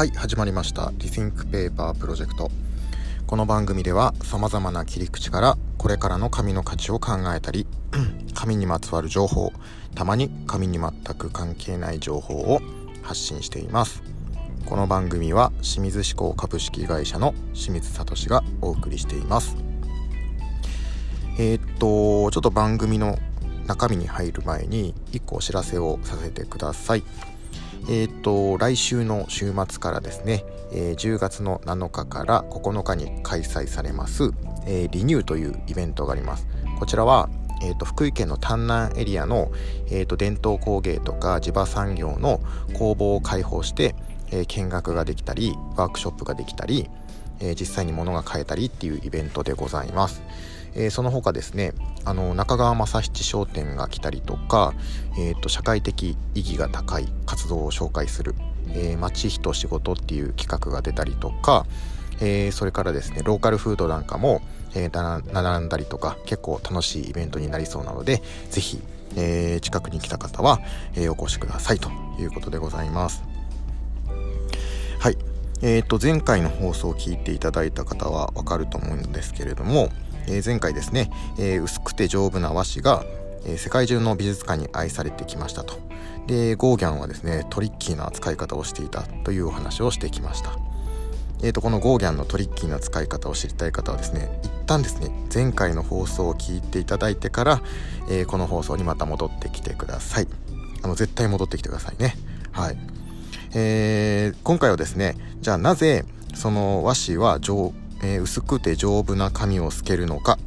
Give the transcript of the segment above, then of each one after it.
はい始まりました。Rethink Paper プロジェクトこの番組では様々な切り口からこれからの紙の価値を考えたり 紙にまつわる情報たまに紙に全く関係ない情報を発信しています。この番組は清水志向株式会社の清水聡がお送りしています。えー、っとちょっと番組の中身に入る前に1個お知らせをさせてください。えっ、ー、と、来週の週末からですね、えー、10月の7日から9日に開催されます、えー、リニューというイベントがあります。こちらは、えーと、福井県の丹南エリアの、えーと、伝統工芸とか地場産業の工房を開放して、えー、見学ができたりワークショップができたり、え、実際に物が買えたりっていうイベントでございます。えー、その他ですねあの中川正七商店が来たりとか、えーと、社会的意義が高い活動を紹介する「えー、町人仕事」っていう企画が出たりとか、えー、それからですねローカルフードなんかも、えー、並んだりとか結構楽しいイベントになりそうなので是非、えー、近くに来た方は、えお越しくださいということでございます。えー、と前回の放送を聞いていただいた方はわかると思うんですけれども、えー、前回ですね、えー、薄くて丈夫な和紙が、えー、世界中の美術館に愛されてきましたと。でゴーギャンはですねトリッキーな使い方をしていたというお話をしてきました。えーと、このゴーギャンのトリッキーな使い方を知りたい方はですね一旦ですね前回の放送を聞いていただいてから、えー、この放送にまた戻ってきてください。あの絶対戻ってきてくださいね。はい、えー、今回はですねじゃあなぜその和紙は丈えー、薄くて丈夫な紙を透けるのか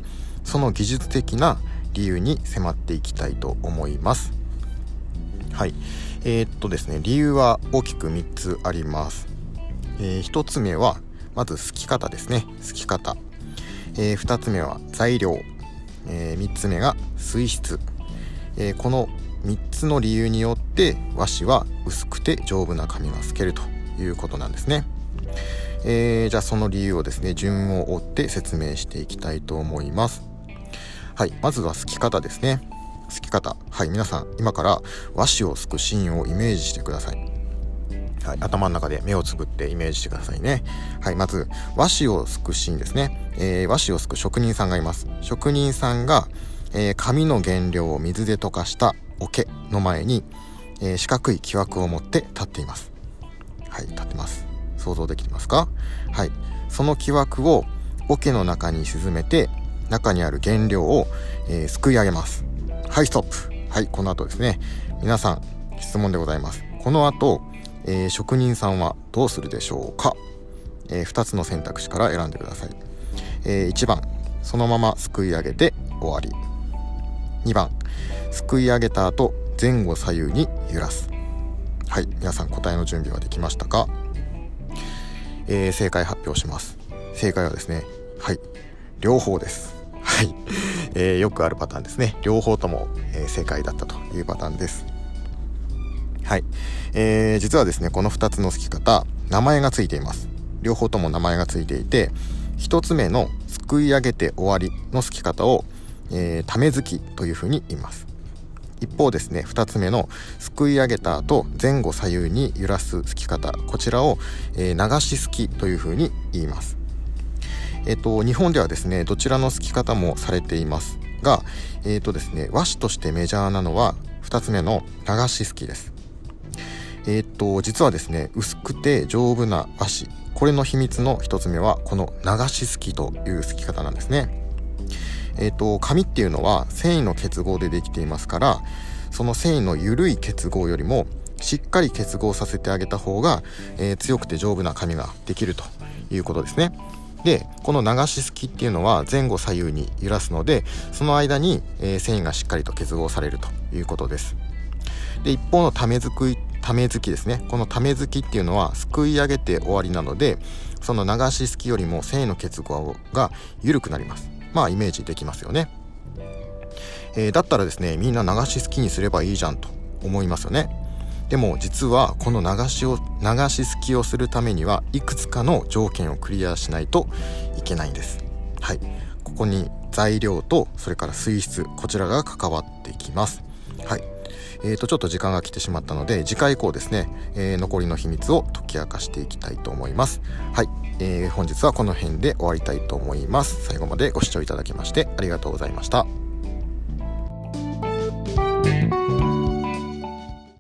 その技術的な理由に迫っていきたいと思います。はい。えー、っとですね理由は大きく3つあります、え、1つ目はまず透き方ですね。透き方、え、2つ目は材料、え、3つ目が水質、え、この3つの理由によって和紙は薄くて丈夫な紙が透けるということなんですねえー、じゃあその理由をですね順を追って説明していきたいと思いますはいまずはすき方ですねすき方はい皆さん今から和紙をすくシーンをイメージしてくださいはい、頭の中で目をつぶってイメージしてくださいね。はい、まず和紙をすくシーンですね。えー、和紙をすく職人さんがいます。職人さんが、えー、紙の原料を水で溶かした桶の前に、えー、四角い木枠を持って立っています。はい、立ってます。想像できますか？はい。その木枠を桶の中に沈めて中にある原料を、えー、すくい上げます。はいストップ。はいこの後ですね。皆さん質問でございます。この後、えー、職人さんはどうするでしょうか、えー、2つの選択肢から選んでください、えー、1番そのまますくい上げて終わり。2番すくい上げた後前後左右に揺らす。はい皆さん答えの準備はできましたか？えー、正解発表します。正解はですねはい両方です。はい、えー、よくあるパターンですね。両方とも、えー、正解だったというパターンです。はい、えー、実はですねこの2つのすき方名前がついています。両方とも名前がついていて1つ目のすくい上げて終わりのすき方を、えー、ためづきというふうに言います。一方ですね2つ目のすくい上げた後前後左右に揺らすすき方こちらを、えー、流しすきというふうに言います。えっ、ー、と日本ではですねどちらのすき方もされていますがえっ、ー、とですね和紙としてメジャーなのは2つ目の流しすきです。えっ、と実はですね薄くて丈夫な和紙。これの秘密の1つ目はこの流しすきというすき方なんですね。えーと、紙っていうのは繊維の結合でできていますからその繊維の緩い結合よりもしっかり結合させてあげた方が、えー、強くて丈夫な紙ができるということですね。でこの流しすきっていうのは前後左右に揺らすのでその間に、えー、繊維がしっかりと結合されるということです。で一方のためづくためづきですねこのためづきっていうのはすくい上げて終わりなのでその流しすきよりも繊維の結合が緩くなりますまあイメージできますよね。えー、だったらですねみんな流し好きにすればいいじゃんと思いますよね。でも実はこの流しを流し好きをするためにはいくつかの条件をクリアしないといけないんです。はい、ここに材料とそれから水質こちらが関わっていきます。はい、えー、とちょっと時間が来てしまったので次回以降ですね、えー、残りの秘密を解き明かしていきたいと思います。はい、えー、本日はこの辺で終わりたいと思います。最後までご視聴いただきましてありがとうございました。